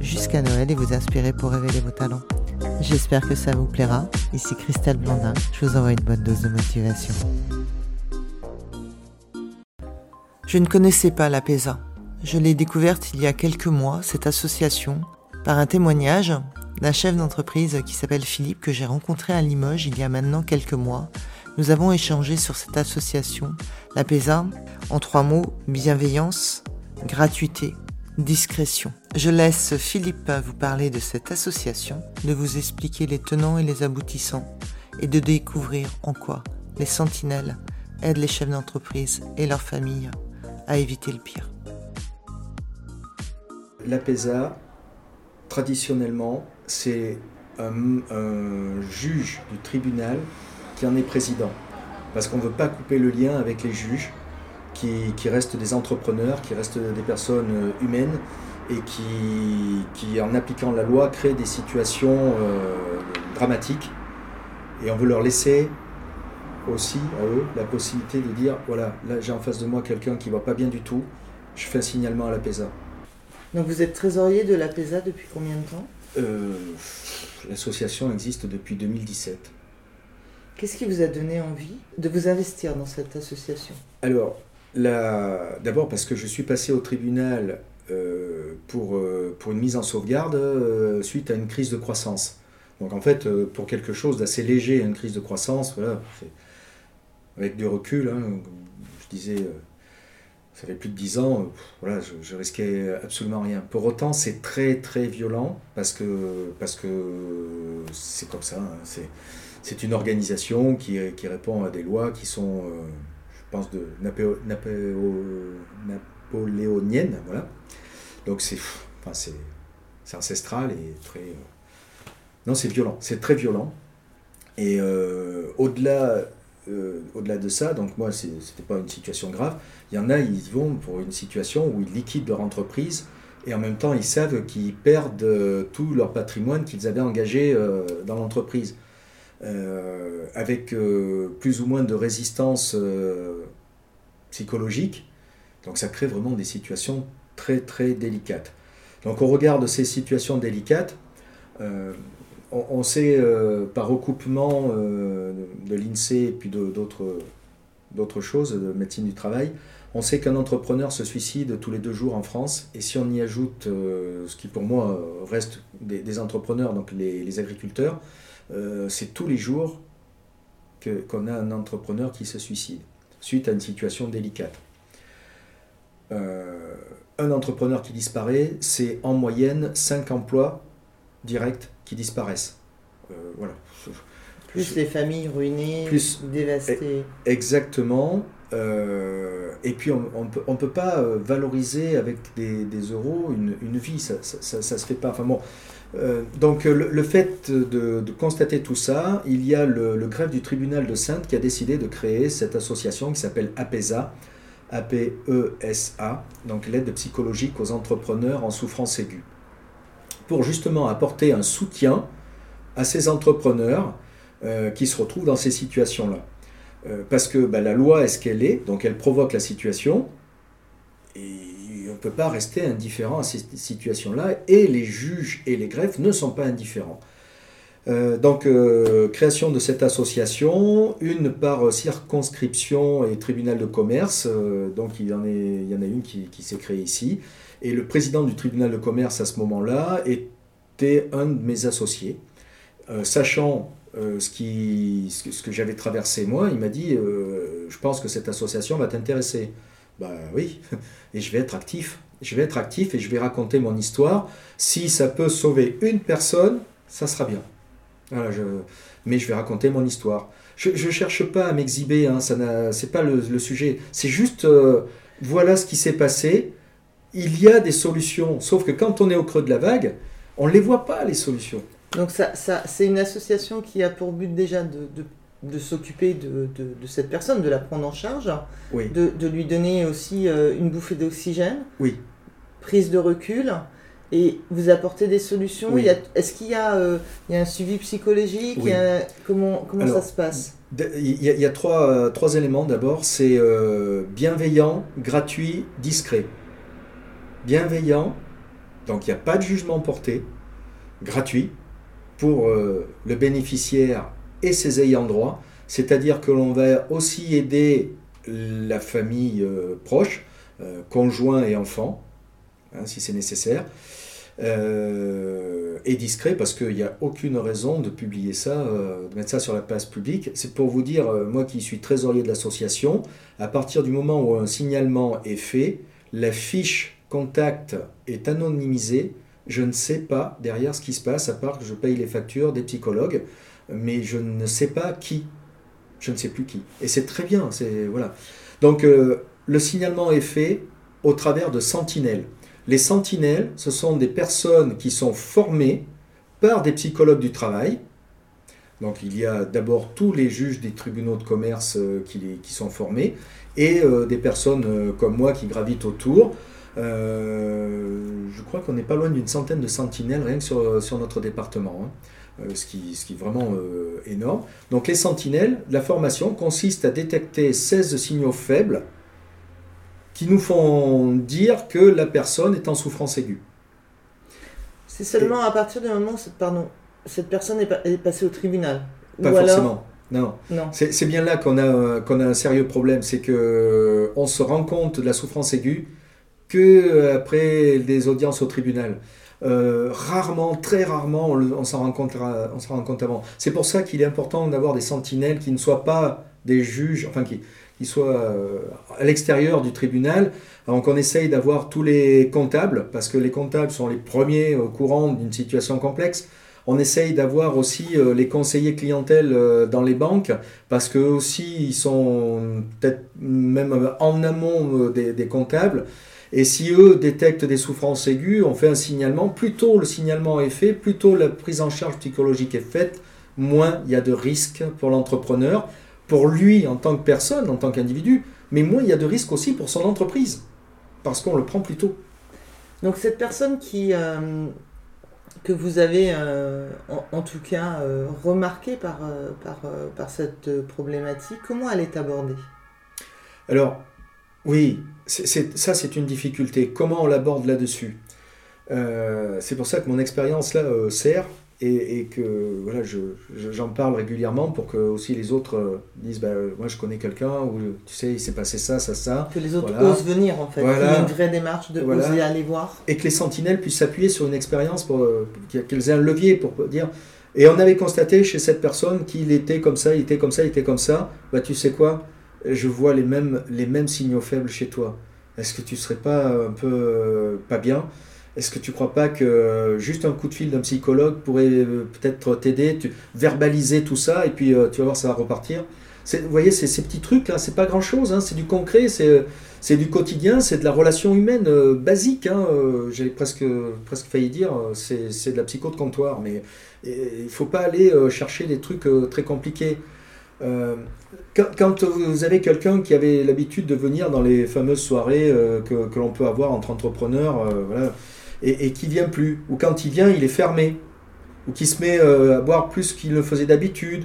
jusqu'à Noël et vous inspirer pour révéler vos talents. J'espère que ça vous plaira. Ici Christelle Blandin, je vous envoie une bonne dose de motivation. Je ne connaissais pas la PESA. Je l'ai découverte il y a quelques mois, cette association, par un témoignage d'un chef d'entreprise qui s'appelle Philippe que j'ai rencontré à Limoges il y a maintenant quelques mois. Nous avons échangé sur cette association, la PESA, en trois mots, bienveillance, gratuité, discrétion. Je laisse Philippe vous parler de cette association, de vous expliquer les tenants et les aboutissants, et de découvrir en quoi les sentinelles aident les chefs d'entreprise et leurs familles à éviter le pire. L'APESA, traditionnellement, c'est un, un, juge du tribunal qui en est président. Parce qu'on ne veut pas couper le lien avec les juges qui, restent des entrepreneurs, qui restent des personnes euh, humaines et qui, qui en appliquant la loi, créent des situations euh, dramatiques. Et on veut leur laisser aussi à eux la possibilité de dire voilà, là j'ai en face de moi quelqu'un qui va pas bien du tout, je fais un signalement à la PESA. Donc vous êtes trésorier de la PESA depuis combien de temps? Euh, L'association existe depuis 2017. Qu'est-ce qui vous a donné envie de vous investir dans cette association? Alors, D'abord parce que je suis passé au tribunal euh, pour, euh, pour une mise en sauvegarde euh, suite à une crise de croissance. Donc en fait, pour quelque chose d'assez léger, une crise de croissance, voilà, avec du recul, hein, je disais, ça fait plus de 10 ans, voilà, je, risquais absolument rien. Pour autant, c'est très très violent parce que parce que c'est comme ça. Hein, c'est une organisation qui, qui, répond à des lois qui sont pense, de napoléonienne. Voilà. Donc c'est enfin, c'est ancestral et très. Euh, non, c'est violent, c'est très violent. Et euh, au-delà euh, au-delà de ça, donc moi, ce n'était pas une situation grave. Il y en a, ils vont pour une situation où ils liquident leur entreprise et en même temps, ils savent qu'ils perdent tout leur patrimoine qu'ils avaient engagé dans l'entreprise. Euh, avec euh, plus ou moins de résistance euh, psychologique. Donc ça crée vraiment des situations très très délicates. Donc au regard de ces situations délicates, on, sait par recoupement de l'INSEE et puis d'autres choses, de médecine du travail, on sait qu'un entrepreneur se suicide tous les deux jours en France, et si on y ajoute ce qui pour moi reste des, entrepreneurs, donc les agriculteurs, euh, c'est tous les jours qu'on a un entrepreneur qui se suicide, suite à une situation délicate. Euh, un entrepreneur qui disparaît, c'est en moyenne 5 emplois directs qui disparaissent. Euh, voilà. Plus les familles ruinées, plus, dévastées. Exactement. et puis on ne peut, on peut, pas valoriser avec des, euros une, vie, ça ne se fait pas. Enfin bon, euh, donc le, fait de, constater tout ça, il y a le, greffe du tribunal de Sainte qui a décidé de créer cette association qui s'appelle APESA, A-P-E-S-A, donc l'aide psychologique aux entrepreneurs en souffrance aiguë, pour justement apporter un soutien à ces entrepreneurs euh, qui se retrouvent dans ces situations-là. Euh, parce que bah, la loi est ce qu'elle est, donc elle provoque la situation, peut pas rester indifférent à ces situations-là, et les juges et les greffes ne sont pas indifférents. Euh, donc, euh, création de cette association, une par circonscription et tribunal de commerce, euh, donc il y, en a une qui, s'est créée ici, et le président du tribunal de commerce à ce moment-là était un de mes associés. sachant ce que j'avais traversé moi, il m'a dit, je pense que cette association va t'intéresser. Ben oui, et je vais être actif. Je vais être actif et je vais raconter mon histoire. Si ça peut sauver une personne, ça sera bien. Mais je vais raconter mon histoire. Je ne cherche pas à m'exhiber, hein, ce n'est pas le, sujet. C'est juste, euh, voilà ce qui s'est passé. Il y a des solutions, sauf que quand on est au creux de la vague, on ne les voit pas, les solutions. Donc ça, c'est une association qui a pour but déjà de, de s'occuper de, de, de, cette personne, de la prendre en charge, oui. de, de lui donner aussi euh, une bouffée d'oxygène, Oui. prise de recul, et vous apportez des solutions. Oui. Est-ce qu'il y, a, euh, y a un suivi psychologique? Oui. il y a- Comment, comment Alors, ça se passe? Il y a, il y a trois, euh, trois éléments. D'abord, c'est euh, bienveillant, gratuit, discret. Bienveillant, donc il n'y a pas de jugement porté, gratuit, pour le bénéficiaire et ses ayants droit. C'est-à-dire que l'on va aussi aider la famille euh, proche, euh, conjoint et enfant, hein, si c'est nécessaire. Euh, et discret parce qu'il n'y a aucune raison de publier ça, de mettre ça sur la place publique. C'est pour vous dire, moi qui suis trésorier de l'association, à partir du moment où un signalement est fait, la fiche contact est anonymisée. Je ne sais pas derrière ce qui se passe, à part que je paye les factures des psychologues, mais je ne sais pas qui. Je ne sais plus qui. Et c'est très bien. C'est voilà. Donc euh, le signalement est fait au travers de sentinelles. Les sentinelles, ce sont des personnes qui sont formées par des psychologues du travail. Donc il y a d'abord tous les juges des tribunaux de commerce euh, qui, sont formés et euh, des personnes comme moi qui gravitent autour. Je crois qu'on n'est pas loin d'une centaine de sentinelles rien que sur, sur notre département, hein. Euh, ce, qui, ce qui est vraiment euh, énorme. Donc les sentinelles, la formation consiste à détecter 16 signaux faibles qui nous font dire que la personne est en souffrance aiguë. C'est seulement à partir du moment où cette, pardon, cette personne est, pa- est passée au tribunal. Pas Ou alors- forcément. Non. Non. C'est bien là qu'on a, qu'on a un sérieux problème, c'est que euh, on se rend compte de la souffrance aiguë que après des audiences au tribunal. Euh, rarement, très rarement, on, le- on s'en rend compte, avant. C'est pour ça qu'il est important d'avoir des sentinelles qui ne soient pas des juges, enfin qui, soient euh, à l'extérieur du tribunal. Donc on essaye d'avoir tous les comptables, parce que les comptables sont les premiers au courant d'une situation complexe. On essaye d'avoir aussi euh, les conseillers clientèle euh, dans les banques, parce qu'eux aussi, ils sont peut-être même en amont euh, des comptables. Et si eux détectent des souffrances aiguës, on fait un signalement. Plus tôt le signalement est fait, plus tôt la prise en charge psychologique est faite, moins il y a de risques pour l'entrepreneur, pour lui en tant que personne, en tant qu'individu, mais moins il y a de risques aussi pour son entreprise, parce qu'on le prend plus tôt. Donc cette personne qui euh, que vous avez euh, en, en tout cas euh, remarquée par, par, par cette problématique, comment elle est abordée? Alors, oui, c'est- c'est- ça c'est une difficulté. Comment on l'aborde là-dessus? Euh, C'est pour ça que mon expérience là euh, sert et, et que voilà, je, je- j'en parle régulièrement pour que aussi les autres euh, disent bah, moi je connais quelqu'un ou tu sais il s'est passé ça, ça, ça. Que les autres Voilà. osent venir en fait, Voilà. une vraie démarche de Voilà. oser aller voir. et que les sentinelles puissent s'appuyer sur une expérience pour euh, qu'elles aient un levier pour dire. Et on avait constaté chez cette personne qu'il était comme ça, il était comme ça, il était comme ça. Bah tu sais quoi? Je vois les mêmes les mêmes signaux faibles chez toi. Est-ce que tu serais pas un peu euh, pas bien? Est-ce que tu crois pas que euh, juste un coup de fil d'un psychologue pourrait euh, peut-être t'aider, verbaliser tout ça et puis tu vas voir ça va repartir? Vous voyez, ces petits trucs là, c'est pas grand chose, c'est du concret, c'est du quotidien, c'est de la relation humaine basique. Hein, J'ai presque, presque failli dire, c'est de la psycho de comptoir, mais il faut pas aller chercher des trucs très compliqués. Euh, quand, quand vous avez quelqu'un qui avait l'habitude de venir dans les fameuses soirées euh, que, que l'on peut avoir entre entrepreneurs, euh, voilà, et, et qui vient plus, ou quand il vient, il est fermé, ou qui se met à boire plus qu'il ne faisait d'habitude,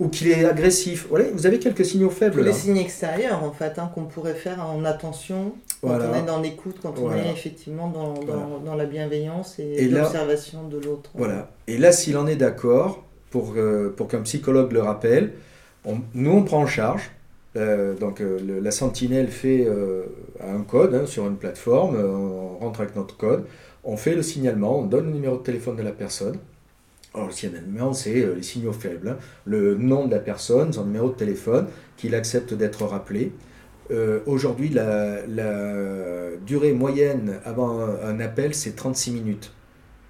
ou qu'il est agressif. Voilà, vous avez quelques signaux faibles. Tous les signes extérieurs en fait hein, qu'on pourrait faire en attention quand Voilà. on est dans l'écoute, quand on Voilà. est effectivement dans, dans, Voilà. dans la bienveillance et, Et l'observation de l'autre. Voilà. Et là, s'il en est d'accord, pour, euh, pour qu'un psychologue le rappelle, nous, on prend en charge. Euh, donc, euh, la sentinelle fait un code hein, sur une plateforme, on rentre avec notre code, on fait le signalement, on donne le numéro de téléphone de la personne. Alors, le signalement, c'est les signaux faibles, hein. le nom de la personne, son numéro de téléphone, qu'il accepte d'être rappelé. Aujourd'hui, la, durée moyenne avant un appel, c'est 36 minutes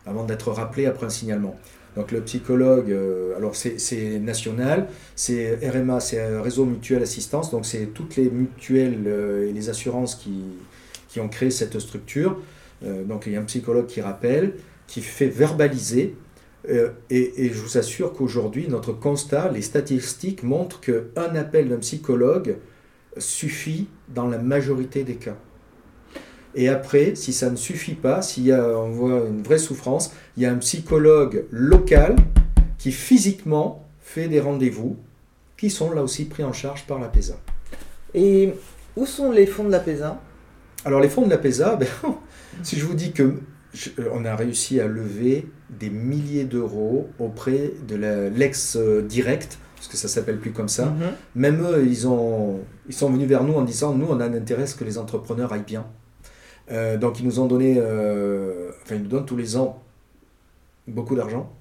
avant d'être rappelé après un signalement. Donc le psychologue, euh, alors c'est national, c'est RMA, c'est un réseau mutuel assistance, donc c'est toutes les mutuelles euh, et les assurances qui, qui ont créé cette structure. Euh, donc il y a un psychologue qui rappelle, qui fait verbaliser. et, et, je vous assure qu'aujourd'hui, notre constat, les statistiques montrent qu'un appel d'un psychologue suffit dans la majorité des cas. Et après, si ça ne suffit pas, s'il y a, on voit une vraie souffrance, il y a un psychologue local qui physiquement fait des rendez-vous qui sont là aussi pris en charge par la PESA. Et où sont les fonds de la PESA Alors les fonds de la PESA, ben, si je vous dis que on a réussi à lever des milliers d'euros auprès de l'ex-direct, parce que ça s'appelle plus comme ça. Mhm. Même eux, ils, ont, ils sont venus vers nous en disant, nous, on a un intérêt que les entrepreneurs aillent bien. Euh, donc ils nous ont donné, euh, enfin ils nous donnent tous les ans beaucoup d'argent.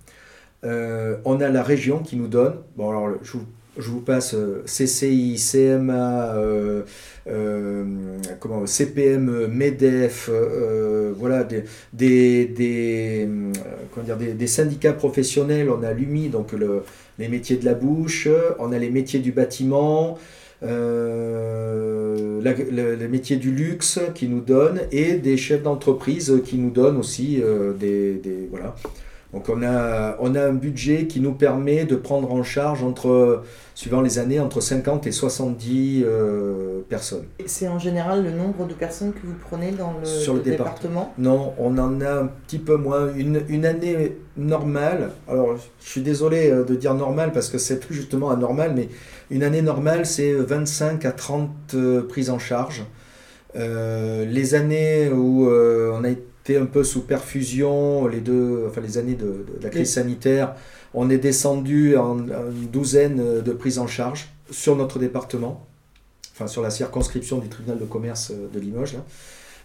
Euh, on a la région qui nous donne, bon alors je vous, passe CCI, CMA, comment, CPM, MEDEF, voilà, des, des, comment dire, des, syndicats professionnels, on a l'UMI, donc le, les métiers de la bouche, on a les métiers du bâtiment, euh, les métiers du luxe qui nous donnent et des chefs d'entreprise qui nous donnent aussi euh, des, des, voilà. Donc on a, on a un budget qui nous permet de prendre en charge entre, suivant les années, entre 50 et 70 euh, personnes. C'est en général le nombre de personnes que vous prenez dans le, Sur le, département. Non, on en a un petit peu moins. Une, une année normale, alors je suis désolé de dire normale parce que c'est plus justement anormal, mais une année normale, c'est 25 à 30 euh, prises en charge. Euh, les années où euh, on a été un peu sous perfusion, les deux, enfin les années de, la crise sanitaire, on est descendu en, une douzaine de prises en charge sur notre département, enfin sur la circonscription du tribunal de commerce de Limoges.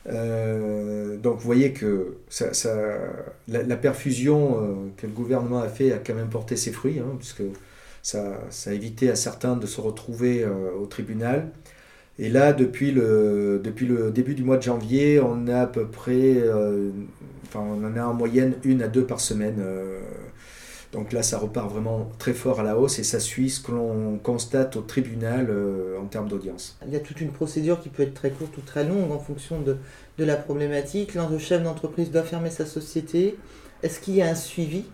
donc vous voyez que ça, la, perfusion que le gouvernement a fait a quand même porté ses fruits, hein, puisque ça, a évité à certains de se retrouver euh, au tribunal. Et là, depuis le, depuis le début du mois de janvier, on a à peu près, euh, enfin, on en a en moyenne une à deux par semaine. Euh. donc là, ça repart vraiment très fort à la hausse et ça suit ce que l'on constate au tribunal en termes d'audience. Il y a toute une procédure qui peut être très courte ou très longue en fonction de, de la problématique. L'un de chef d'entreprise doit fermer sa société. Est-ce qu'il y a un suivi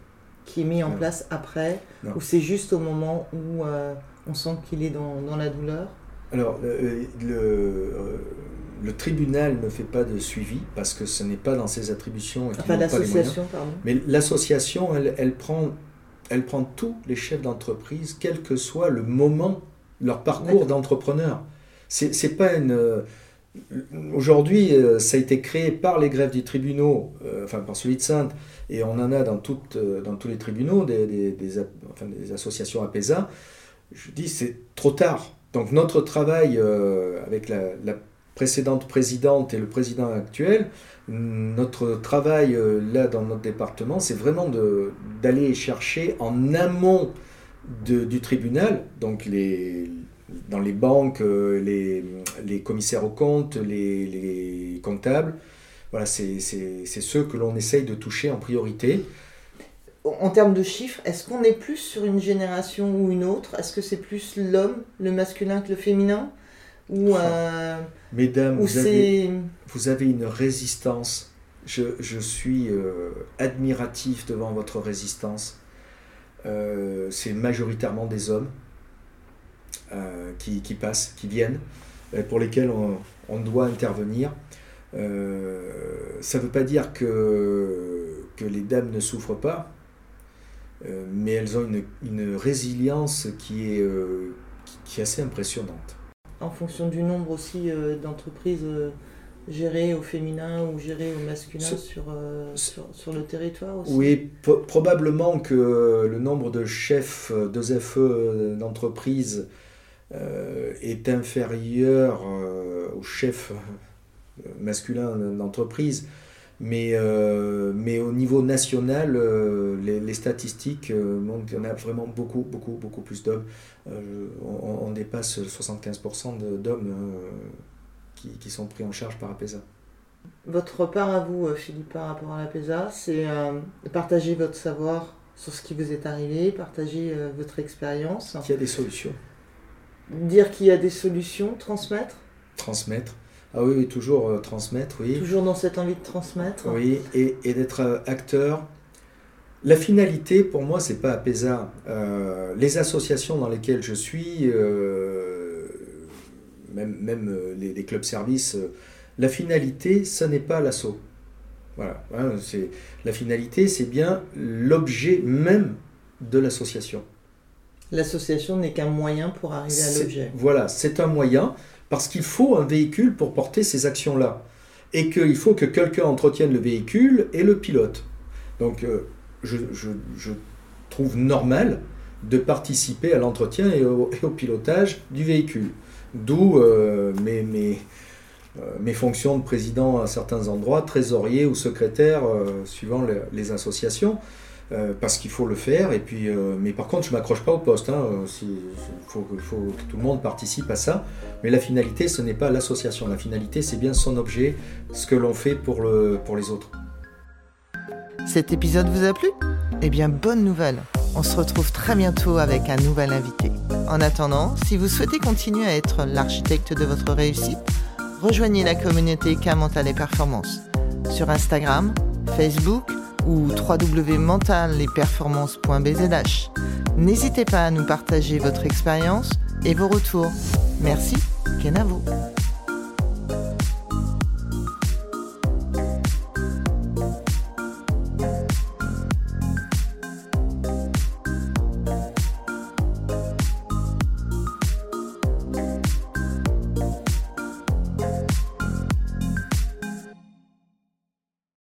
qui est mis en place après Ou c'est juste au moment où euh, on sent qu'il est dans, dans, la douleur? Alors, le, euh, le, tribunal ne fait pas de suivi parce que ce n'est pas dans ses attributions. Enfin, l'association, pardon. Mais l'association, elle, elle, prend, elle prend tous les chefs d'entreprise, quel que soit le moment, leur parcours d'entrepreneur. C'est pas une Aujourd'hui, euh, ça a été créé par les grèves des tribunaux, euh, enfin par celui de Sainte, et on en a dans, toutes, euh, dans tous les tribunaux, des, des, des, enfin, des associations APESA. Je dis, c'est trop tard. Donc notre travail avec la, précédente présidente et le président actuel, notre travail là dans notre département, c'est vraiment d'aller chercher en amont du tribunal, donc les, dans les banques, euh, les, les commissaires aux comptes, les, les comptables. Voilà, c'est ceux que l'on essaye de toucher en priorité. En termes de chiffres, est-ce qu'on est plus sur une génération ou une autre? Est-ce que c'est plus l'homme, le masculin que le féminin? Ou, euh, Mesdames, vous, avez, vous, avez, une résistance. Je, je suis euh, admiratif devant votre résistance. c'est majoritairement des hommes. Euh, qui, qui, passent, qui viennent, euh, pour lesquels on, on doit intervenir. Euh, ça ne veut pas dire que, que les dames ne souffrent pas, mais elles ont une, une résilience qui est, qui, est assez impressionnante. En fonction du nombre aussi d'entreprises gérées au féminin ou gérées au masculin sur, sur, sur, le territoire aussi Oui, probablement que le nombre de chefs de FE d'entreprises euh, est inférieur euh, au chef euh, masculin d'entreprise. Mais, mais au niveau national, les, statistiques montrent qu'il y en a vraiment beaucoup, beaucoup, beaucoup plus d'hommes. On, dépasse 75% d'hommes qui, qui, sont pris en charge par APESA. Votre part à vous, Philippe, par rapport à l'APESA, c'est partager votre savoir sur ce qui vous est arrivé, partager votre expérience. Il y a des solutions? Dire qu'il y a des solutions, transmettre? Transmettre. Ah oui, toujours transmettre, oui. Toujours dans cette envie de transmettre. Oui, et, et d'être acteur. La finalité, pour moi, c'est pas APESA. les associations dans lesquelles je suis, même, même les, les, clubs services, la finalité, ce n'est pas l'assaut. Voilà. Hein, c'est, la finalité, c'est bien l'objet même de l'association. L'association n'est qu'un moyen pour arriver à l'objet. Voilà, c'est un moyen parce qu'il faut un véhicule pour porter ces actions-là. Et qu'il faut que quelqu'un entretienne le véhicule et le pilote. Donc, euh, je, trouve normal de participer à l'entretien et au, pilotage du véhicule. D'où euh, euh, mes fonctions de président à certains endroits, trésorier ou secrétaire, suivant les, associations, euh, parce qu'il faut le faire. Et puis, mais par contre, je m'accroche pas au poste. Hein, il faut, que tout le monde participe à ça. Mais la finalité, ce n'est pas l'association. La finalité, c'est bien son objet, ce que l'on fait pour, le, pour les autres. Cet épisode vous a plu? Eh bien, bonne nouvelle on se retrouve très bientôt avec un nouvel invité. En attendant, si vous souhaitez continuer à être l'architecte de votre réussite, rejoignez la communauté K Mental et Performance sur Instagram, Facebook ou www.mentalesperformances.bzh. N'hésitez pas à nous partager votre expérience et vos retours. Merci, Kenavo.